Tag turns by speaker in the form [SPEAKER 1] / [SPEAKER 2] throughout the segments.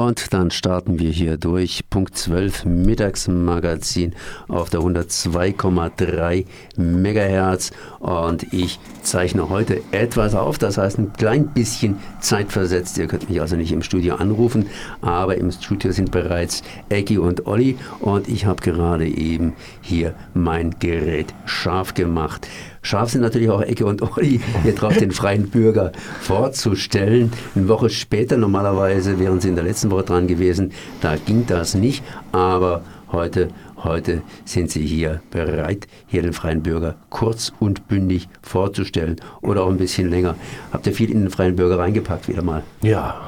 [SPEAKER 1] Und dann starten wir hier durch. Punkt 12 Mittagsmagazin auf der 102,3 Megahertz. Und ich zeichne heute etwas auf, das heißt ein klein bisschen zeitversetzt. Ihr könnt mich also nicht im Studio anrufen, aber im Studio sind bereits Eggy und Olli. Und ich habe gerade eben hier mein Gerät scharf gemacht. Scharf sind natürlich auch Ecke und Olli, hier drauf den freien Bürger vorzustellen. Eine Woche später, normalerweise wären sie in der letzten Woche dran gewesen, da ging das nicht, aber heute, heute sind sie hier bereit, hier den freien Bürger kurz und bündig vorzustellen oder auch ein bisschen länger. Habt ihr viel in den freien Bürger reingepackt wieder mal?
[SPEAKER 2] Ja,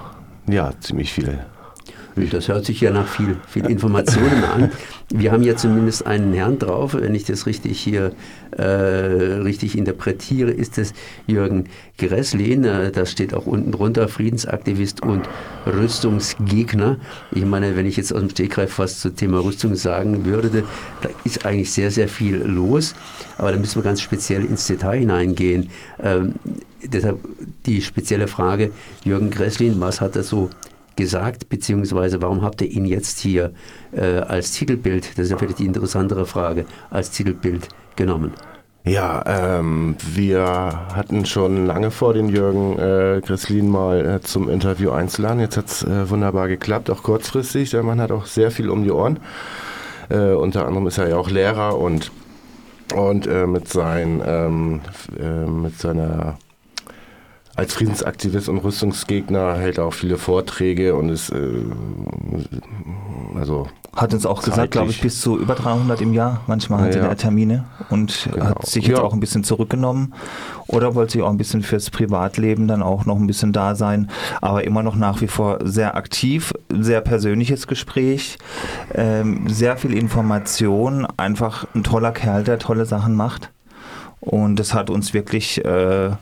[SPEAKER 2] ja, ziemlich viel.
[SPEAKER 1] Das hört sich ja nach viel, viel Informationen an. Wir haben ja zumindest einen Herrn drauf, wenn ich das richtig hier äh, richtig interpretiere, ist es Jürgen Gresslin. Das steht auch unten drunter, Friedensaktivist und Rüstungsgegner. Ich meine, wenn ich jetzt aus dem Stegreif was zum Thema Rüstung sagen würde, da ist eigentlich sehr, sehr viel los. Aber da müssen wir ganz speziell ins Detail hineingehen. Ähm, deshalb die spezielle Frage, Jürgen Gresslin, was hat er so gesagt, beziehungsweise warum habt ihr ihn jetzt hier äh, als Titelbild, das ist ja vielleicht die interessantere Frage, als Titelbild genommen?
[SPEAKER 2] Ja, ähm, wir hatten schon lange vor, den Jürgen äh, Grisslin mal äh, zum Interview einzuladen. Jetzt hat es äh, wunderbar geklappt, auch kurzfristig. Der Mann hat auch sehr viel um die Ohren. Äh, unter anderem ist er ja auch Lehrer und, und äh, mit, sein, ähm, äh, mit seiner als Friedensaktivist und Rüstungsgegner hält er auch viele Vorträge und ist äh,
[SPEAKER 3] also hat uns auch zeitlich. gesagt, glaube ich, bis zu über 300 im Jahr. Manchmal hatte ja, er Termine und genau. hat sich jetzt ja. auch ein bisschen zurückgenommen oder wollte sich auch ein bisschen fürs Privatleben dann auch noch ein bisschen da sein, aber immer noch nach wie vor sehr aktiv, sehr persönliches Gespräch, ähm, sehr viel Information, einfach ein toller Kerl, der tolle Sachen macht und das hat uns wirklich äh,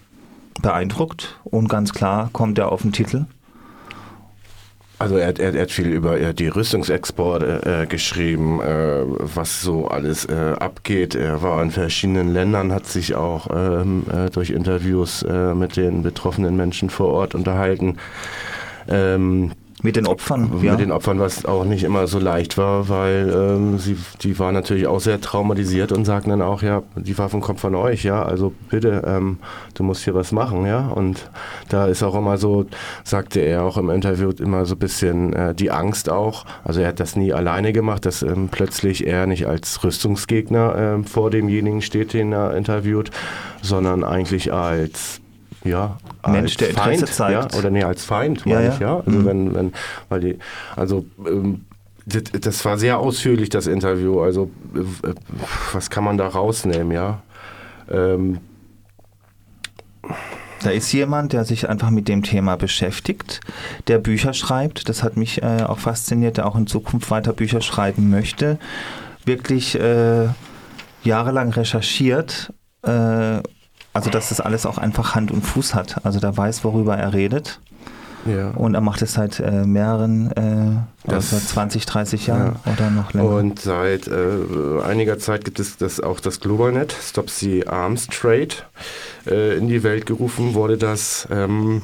[SPEAKER 3] beeindruckt und ganz klar kommt er auf den Titel.
[SPEAKER 2] Also er, er, er hat viel über die Rüstungsexporte äh, geschrieben, äh, was so alles äh, abgeht. Er war in verschiedenen Ländern, hat sich auch ähm, äh, durch Interviews äh, mit den betroffenen Menschen vor Ort unterhalten.
[SPEAKER 3] Ähm, mit den Opfern?
[SPEAKER 2] Mit ja. den Opfern, was auch nicht immer so leicht war, weil ähm, sie, die waren natürlich auch sehr traumatisiert und sagten dann auch, ja, die Waffen kommen von euch, ja, also bitte, ähm, du musst hier was machen, ja. Und da ist auch immer so, sagte er auch im Interview, immer so ein bisschen äh, die Angst auch. Also er hat das nie alleine gemacht, dass ähm, plötzlich er nicht als Rüstungsgegner äh, vor demjenigen steht, den er interviewt, sondern eigentlich als ja,
[SPEAKER 3] Mensch, der Interesse
[SPEAKER 2] Feind, zeigt. Ja, oder nee, als Feind, ja, ja. ich, ja. Also mhm. wenn, wenn, weil die, also ähm, das, das, war sehr ausführlich, das Interview. Also, äh, was kann man da rausnehmen, ja? Ähm,
[SPEAKER 3] da ist jemand, der sich einfach mit dem Thema beschäftigt, der Bücher schreibt. Das hat mich äh, auch fasziniert, der auch in Zukunft weiter Bücher schreiben möchte. Wirklich äh, jahrelang recherchiert äh, also dass das alles auch einfach Hand und Fuß hat. Also der weiß, worüber er redet. Ja. Und er macht es seit äh, mehreren, äh, also seit 20, 30 Jahren ja. oder noch länger.
[SPEAKER 2] Und seit äh, einiger Zeit gibt es das, auch das GlobalNet, Stop the Arms Trade, äh, in die Welt gerufen wurde das, ähm,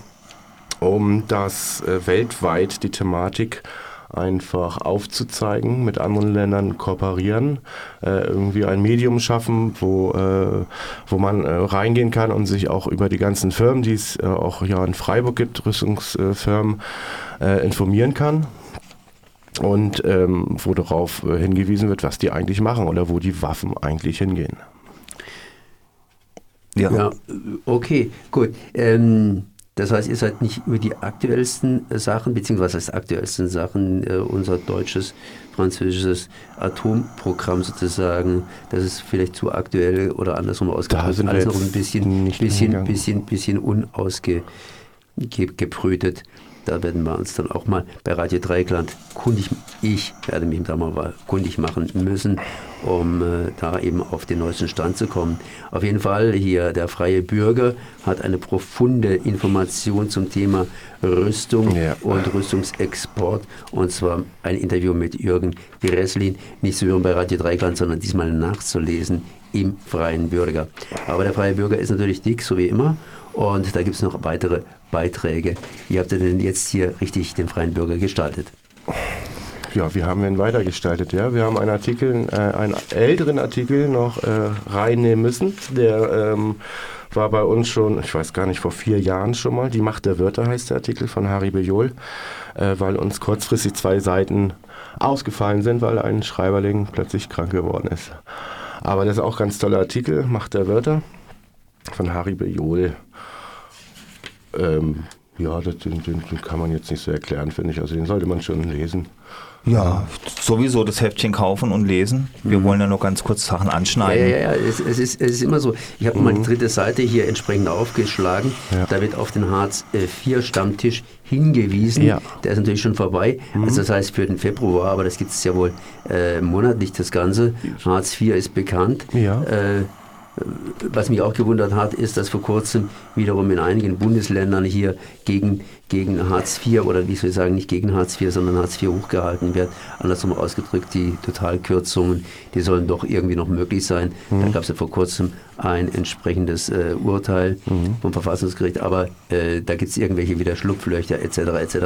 [SPEAKER 2] um das äh, weltweit die Thematik einfach aufzuzeigen, mit anderen Ländern kooperieren, äh, irgendwie ein Medium schaffen, wo, äh, wo man äh, reingehen kann und sich auch über die ganzen Firmen, die es äh, auch ja in Freiburg gibt, Rüstungsfirmen, äh, informieren kann und ähm, wo darauf äh, hingewiesen wird, was die eigentlich machen oder wo die Waffen eigentlich hingehen.
[SPEAKER 1] Ja, ja okay, gut. Ähm das heißt, ihr seid nicht über die aktuellsten Sachen, beziehungsweise das aktuellsten Sachen, äh, unser deutsches, französisches Atomprogramm sozusagen, das ist vielleicht zu aktuell oder andersrum ausgedrückt, alles noch ein bisschen, bisschen, bisschen, bisschen unausgebrütet. Da werden wir uns dann auch mal bei Radio Dreikland kundig, ich werde mich da mal kundig machen müssen, um äh, da eben auf den neuesten Stand zu kommen. Auf jeden Fall hier der freie Bürger hat eine profunde Information zum Thema Rüstung ja. und Rüstungsexport und zwar ein Interview mit Jürgen Gresslin, nicht zu hören bei Radio Dreikland, sondern diesmal nachzulesen im freien Bürger. Aber der freie Bürger ist natürlich dick, so wie immer Und da gibt es noch weitere Beiträge. Wie habt ihr denn jetzt hier richtig den freien Bürger gestaltet?
[SPEAKER 2] Ja, wie haben wir ihn weitergestaltet? Ja, wir haben einen Artikel, äh, einen älteren Artikel noch äh, reinnehmen müssen. Der ähm, war bei uns schon, ich weiß gar nicht, vor vier Jahren schon mal. Die Macht der Wörter heißt der Artikel von Harry Bejol, äh, weil uns kurzfristig zwei Seiten ausgefallen sind, weil ein Schreiberling plötzlich krank geworden ist. Aber das ist auch ein ganz toller Artikel, Macht der Wörter von Harry Bejol. Ähm, ja, das, den, den, kann man jetzt nicht so erklären, finde ich. Also den sollte man schon lesen.
[SPEAKER 3] Ja, sowieso das Heftchen kaufen und lesen. Wir mhm. wollen ja nur ganz kurz Sachen anschneiden.
[SPEAKER 1] Ja, ja, ja, es, es, ist, es ist immer so. Ich habe mhm. mal die dritte Seite hier entsprechend aufgeschlagen. Ja. Da wird auf den Hartz IV Stammtisch hingewiesen. Ja. Der ist natürlich schon vorbei. Mhm. Also das heißt für den Februar, aber das gibt es ja wohl äh, monatlich das Ganze. Hartz IV ist bekannt. Ja. Äh, was mich auch gewundert hat, ist, dass vor kurzem wiederum in einigen Bundesländern hier gegen, gegen Hartz IV oder wie soll ich sagen, nicht gegen Hartz IV, sondern Hartz IV hochgehalten wird. Andersrum ausgedrückt, die Totalkürzungen, die sollen doch irgendwie noch möglich sein. Mhm. Da gab es ja vor kurzem ein entsprechendes äh, Urteil mhm. vom Verfassungsgericht, aber äh, da gibt es irgendwelche wieder Schlupflöcher etc. etc.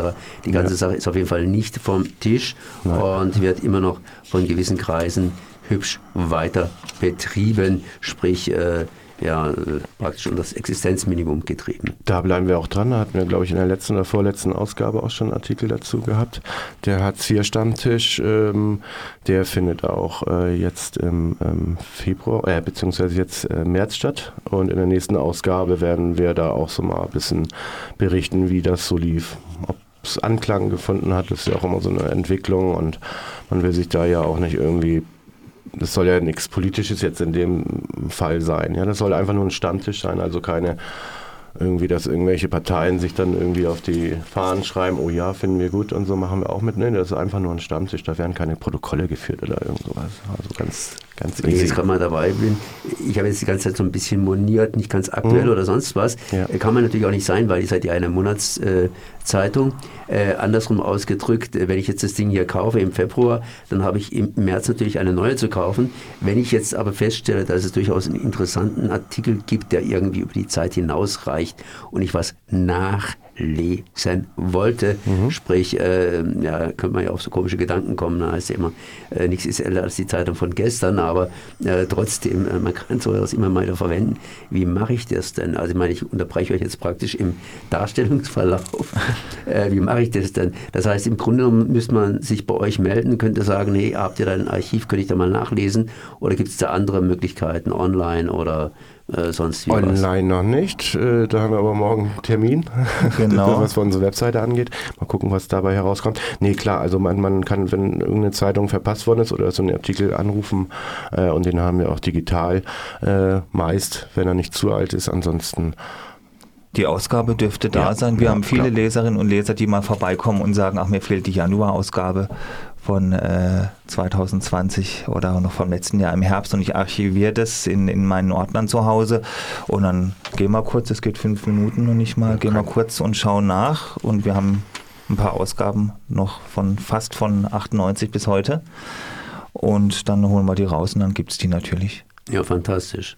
[SPEAKER 1] Die ganze ja. Sache ist auf jeden Fall nicht vom Tisch Nein. und wird immer noch von gewissen Kreisen hübsch weiter betrieben, sprich äh, ja, praktisch um das Existenzminimum getrieben.
[SPEAKER 2] Da bleiben wir auch dran. Da hatten wir, glaube ich, in der letzten oder vorletzten Ausgabe auch schon einen Artikel dazu gehabt. Der Hartz-IV-Stammtisch, ähm, der findet auch äh, jetzt im ähm, Februar, äh, beziehungsweise jetzt äh, März statt. Und in der nächsten Ausgabe werden wir da auch so mal ein bisschen berichten, wie das so lief. Ob es Anklang gefunden hat, das ist ja auch immer so eine Entwicklung und man will sich da ja auch nicht irgendwie das soll ja nichts Politisches jetzt in dem Fall sein. Ja, das soll einfach nur ein Stammtisch sein, also keine irgendwie, dass irgendwelche Parteien sich dann irgendwie auf die Fahnen schreiben, oh ja, finden wir gut und so machen wir auch mit. Nee, das ist einfach nur ein Stammtisch, da werden keine Protokolle geführt oder irgend sowas. Also ganz, ganz
[SPEAKER 1] Wenn ich jetzt gerade mal dabei bin, ich habe jetzt die ganze Zeit so ein bisschen moniert, nicht ganz aktuell mhm. oder sonst was. Ja. Kann man natürlich auch nicht sein, weil ihr seid ja eine Monatszeitung. Äh, andersrum ausgedrückt, äh, wenn ich jetzt das Ding hier kaufe im Februar, dann habe ich im März natürlich eine neue zu kaufen. Wenn ich jetzt aber feststelle, dass es durchaus einen interessanten Artikel gibt, der irgendwie über die Zeit hinausreicht und ich was nach lesen wollte. Mhm. Sprich, äh, ja, könnte man ja auf so komische Gedanken kommen. Da heißt ja immer, äh, nichts ist älter als die Zeitung von gestern, aber äh, trotzdem, äh, man kann sowas immer mal wieder verwenden. Wie mache ich das denn? Also ich meine, ich unterbreche euch jetzt praktisch im Darstellungsverlauf. Äh, wie mache ich das denn? Das heißt, im Grunde genommen müsste man sich bei euch melden, könnte sagen, hey, habt ihr da ein Archiv, könnte ich da mal nachlesen? Oder gibt es da andere Möglichkeiten, online oder äh, sonst
[SPEAKER 2] wie Online was. noch nicht. Äh, da haben wir aber morgen einen Termin, genau. was für unsere Webseite angeht. Mal gucken, was dabei herauskommt. Nee, klar, also man, man kann, wenn irgendeine Zeitung verpasst worden ist oder so einen Artikel anrufen äh, und den haben wir auch digital äh, meist, wenn er nicht zu alt ist. Ansonsten
[SPEAKER 3] die Ausgabe dürfte da ja, sein. Wir ja, haben viele klar. Leserinnen und Leser, die mal vorbeikommen und sagen, ach, mir fehlt die Januarausgabe von äh, 2020 oder noch vom letzten Jahr im Herbst und ich archiviere das in, in meinen Ordnern zu Hause und dann gehen wir kurz, es geht fünf Minuten und nicht mal, okay. gehen wir kurz und schauen nach und wir haben ein paar Ausgaben noch von fast von 98 bis heute und dann holen wir die raus und dann gibt es die natürlich.
[SPEAKER 1] Ja, fantastisch.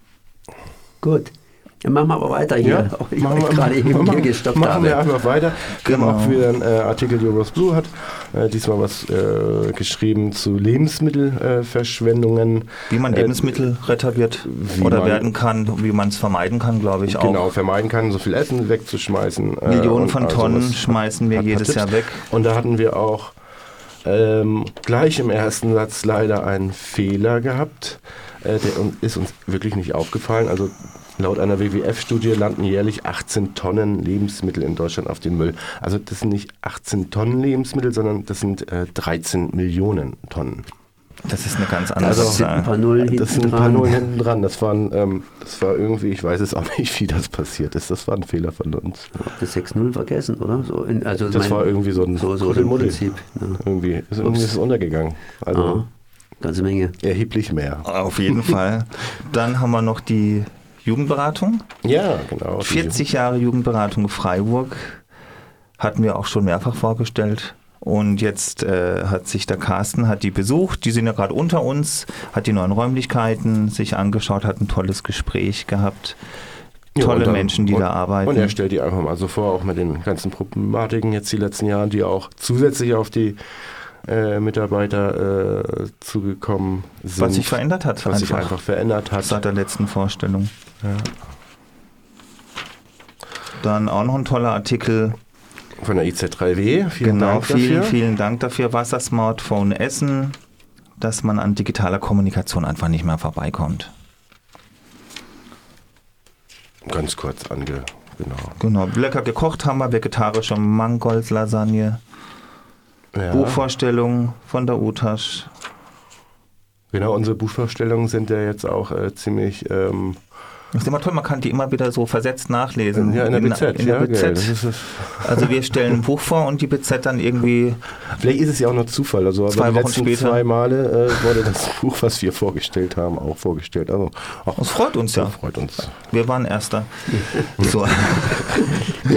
[SPEAKER 1] Gut. Ja, machen wir aber weiter hier. Ja, auch ich machen wir, gerade eben hier gestoppt
[SPEAKER 2] machen habe. wir einfach weiter. Wir genau. haben auch wieder einen äh, Artikel, die Rose Blue hat. Äh, diesmal was äh, geschrieben zu Lebensmittelverschwendungen.
[SPEAKER 3] Äh, wie man äh, Lebensmittelretter wird oder werden kann, wie man es vermeiden kann, glaube ich
[SPEAKER 2] genau, auch. Genau, vermeiden kann, so viel Essen wegzuschmeißen.
[SPEAKER 3] Äh, Millionen von also Tonnen schmeißen wir jedes Jahr weg.
[SPEAKER 2] Und da hatten wir auch ähm, gleich im ersten Satz leider einen Fehler gehabt. der ist uns wirklich nicht aufgefallen. Also Laut einer WWF-Studie landen jährlich 18 Tonnen Lebensmittel in Deutschland auf dem Müll. Also das sind nicht 18 Tonnen Lebensmittel, sondern das sind äh, 13 Millionen Tonnen.
[SPEAKER 3] Das ist eine ganz andere also,
[SPEAKER 2] Das sind ein paar Nullen Das sind ein paar Nullen hinten dran. Das, waren, ähm, das war irgendwie, ich weiß es auch nicht, wie das passiert ist. Das war ein Fehler von uns.
[SPEAKER 1] Das 6-0 vergessen, oder? So
[SPEAKER 2] in, also das mein, war irgendwie so ein
[SPEAKER 1] so, so im Prinzip.
[SPEAKER 2] Ja. Irgendwie, ist, irgendwie ist es untergegangen. Also ah,
[SPEAKER 1] ganze Menge.
[SPEAKER 2] Erheblich mehr.
[SPEAKER 3] Auf jeden Fall. Dann haben wir noch die Jugendberatung.
[SPEAKER 2] Ja, genau.
[SPEAKER 3] 40 Jahre Jugendberatung Freiburg hatten wir auch schon mehrfach vorgestellt. Und jetzt äh, hat sich der Carsten, hat die besucht, die sind ja gerade unter uns, hat die neuen Räumlichkeiten sich angeschaut, hat ein tolles Gespräch gehabt. tolle dann, Menschen, die
[SPEAKER 2] und,
[SPEAKER 3] da arbeiten.
[SPEAKER 2] Und er stellt die einfach mal so vor, auch mit den ganzen Problematiken jetzt die letzten Jahre, die auch zusätzlich auf die äh, Mitarbeiter äh, zugekommen sind.
[SPEAKER 3] Was sich verändert hat.
[SPEAKER 2] Was einfach. sich einfach verändert hat.
[SPEAKER 3] Seit der letzten Vorstellung. Ja. Dann auch noch ein toller Artikel.
[SPEAKER 2] Von der IZ3W.
[SPEAKER 3] Vielen genau, Dank vielen, dafür. vielen Dank dafür. Wassersmartphone Essen, dass man an digitaler Kommunikation einfach nicht mehr vorbeikommt.
[SPEAKER 2] Ganz kurz ange...
[SPEAKER 3] Genau. Genau. Lecker gekocht haben wir, vegetarische Mangold-Lasagne. Ja. Buchvorstellung von der Utasch.
[SPEAKER 2] Genau, unsere Buchvorstellungen sind ja jetzt auch äh, ziemlich ähm,
[SPEAKER 3] das ist immer toll, man kann die immer wieder so versetzt nachlesen.
[SPEAKER 2] Ja, in der BZ. In, der ja, BZ.
[SPEAKER 3] Also wir stellen ein Buch vor und die BZ dann irgendwie.
[SPEAKER 2] Vielleicht ist es ja auch nur Zufall. Also
[SPEAKER 3] zwei die Wochen letzten später.
[SPEAKER 2] zwei Male äh, wurde das Buch, was wir vorgestellt haben, auch vorgestellt. Also,
[SPEAKER 3] auch, das freut uns ja.
[SPEAKER 2] Freut uns.
[SPEAKER 3] Wir waren Erster. so.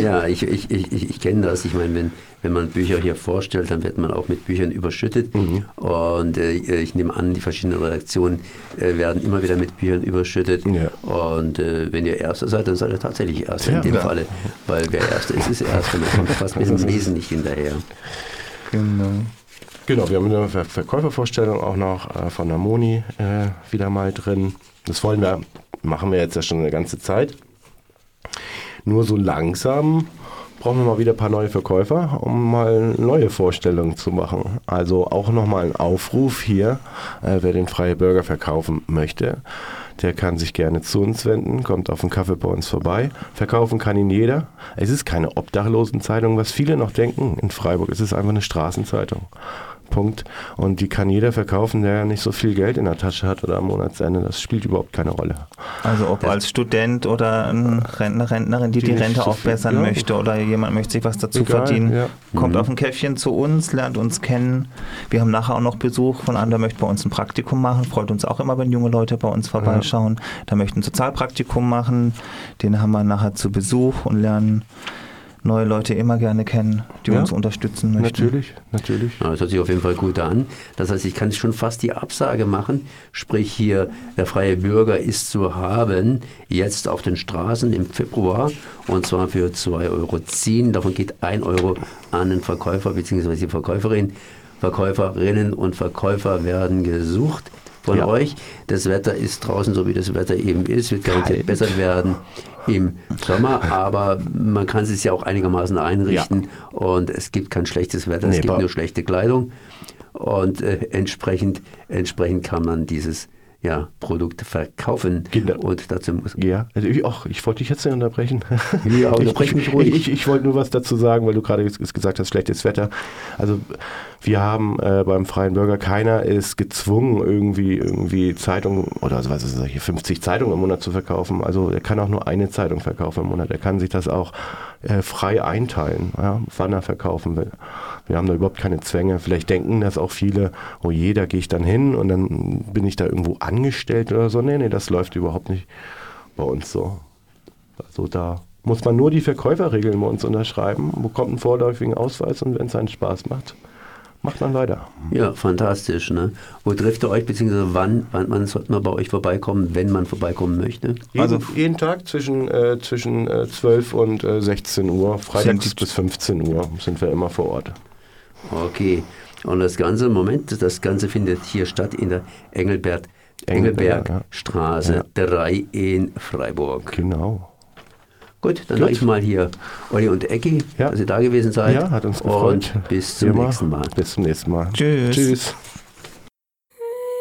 [SPEAKER 1] Ja, ich, ich, ich, ich kenne das. Ich meine, wenn wenn man Bücher hier vorstellt, dann wird man auch mit Büchern überschüttet. Mhm. Und äh, ich nehme an, die verschiedenen Redaktionen äh, werden immer wieder mit Büchern überschüttet. Ja. Und äh, wenn ihr Erster seid, dann seid ihr tatsächlich Erster ja, in dem ja. Falle. Weil wer Erster ist, ist Erster. Man kommt fast mit dem Lesen nicht hinterher.
[SPEAKER 2] Genau. Genau, wir haben eine Ver Verkäufervorstellung auch noch äh, von der Moni äh, wieder mal drin. Das wollen wir, machen wir jetzt ja schon eine ganze Zeit. Nur so langsam brauchen wir mal wieder ein paar neue Verkäufer, um mal neue Vorstellungen zu machen. Also auch nochmal ein Aufruf hier, äh, wer den Freie Burger verkaufen möchte. Der kann sich gerne zu uns wenden, kommt auf den Kaffee bei uns vorbei. Verkaufen kann ihn jeder. Es ist keine Obdachlosenzeitung, was viele noch denken in Freiburg. Es ist einfach eine Straßenzeitung. Punkt. Und die kann jeder verkaufen, der nicht so viel Geld in der Tasche hat oder am Monatsende. Das spielt überhaupt keine Rolle.
[SPEAKER 3] Also ob als Student oder ein Rentner, Rentnerin, die die, die Rente so aufbessern ja. möchte oder jemand möchte sich was dazu Egal, verdienen, ja. kommt mhm. auf ein Käffchen zu uns, lernt uns kennen. Wir haben nachher auch noch Besuch von einem, der möchte bei uns ein Praktikum machen. Freut uns auch immer, wenn junge Leute bei uns vorbeischauen. Ja. Da möchten ein Sozialpraktikum machen. Den haben wir nachher zu Besuch und lernen neue Leute immer gerne kennen, die ja, uns unterstützen möchten.
[SPEAKER 2] Natürlich, natürlich.
[SPEAKER 1] Ja, das hört sich auf jeden Fall gut an. Das heißt, ich kann schon fast die Absage machen, sprich hier, der freie Bürger ist zu haben, jetzt auf den Straßen im Februar und zwar für 2,10 Euro. Davon geht 1 Euro an den Verkäufer bzw. die Verkäuferin. Verkäuferinnen und Verkäufer werden gesucht von ja. euch. Das Wetter ist draußen so, wie das Wetter eben ist, wird garantiert besser werden im Sommer, aber man kann es ja auch einigermaßen einrichten ja. und es gibt kein schlechtes Wetter, nee, es gibt nur schlechte Kleidung und äh, entsprechend, entsprechend kann man dieses ja, Produkte verkaufen.
[SPEAKER 2] Kinder.
[SPEAKER 1] Und dazu muss.
[SPEAKER 2] Ja, also ich, ach, ich wollte dich jetzt nicht unterbrechen.
[SPEAKER 1] Ja, unterbrech mich ruhig.
[SPEAKER 2] Ich, ich, ich wollte nur was dazu sagen, weil du gerade gesagt hast, schlechtes Wetter. Also wir haben äh, beim Freien Bürger, keiner ist gezwungen, irgendwie, irgendwie Zeitungen oder was ist das, hier 50 Zeitungen im Monat zu verkaufen. Also er kann auch nur eine Zeitung verkaufen im Monat. Er kann sich das auch äh, frei einteilen, ja, wann er verkaufen will. Wir haben da überhaupt keine Zwänge. Vielleicht denken das auch viele, oh je, da gehe ich dann hin und dann bin ich da irgendwo angestellt oder so. Nee, nee, das läuft überhaupt nicht bei uns so. Also da muss man nur die Verkäuferregeln bei uns unterschreiben, bekommt einen vorläufigen Ausweis und wenn es einen Spaß macht, macht man weiter.
[SPEAKER 1] Ja, fantastisch. Ne? Wo trifft ihr euch, beziehungsweise wann, wann, wann sollte man bei euch vorbeikommen, wenn man vorbeikommen möchte?
[SPEAKER 2] Jeden, also jeden Tag zwischen, äh, zwischen äh, 12 und äh, 16 Uhr, freitags bis 15 Uhr sind wir immer vor Ort.
[SPEAKER 1] Okay. Und das Ganze, Moment, das Ganze findet hier statt in der Engelbert, Engelbergstraße ja. 3 in Freiburg.
[SPEAKER 2] Genau.
[SPEAKER 1] Gut, dann sage ich mal hier Olli und Ecki, ja. dass ihr da gewesen seid.
[SPEAKER 2] Ja, hat uns gefreut.
[SPEAKER 1] Und bis zum nächsten Mal.
[SPEAKER 2] Bis zum nächsten Mal.
[SPEAKER 3] Tschüss. Tschüss.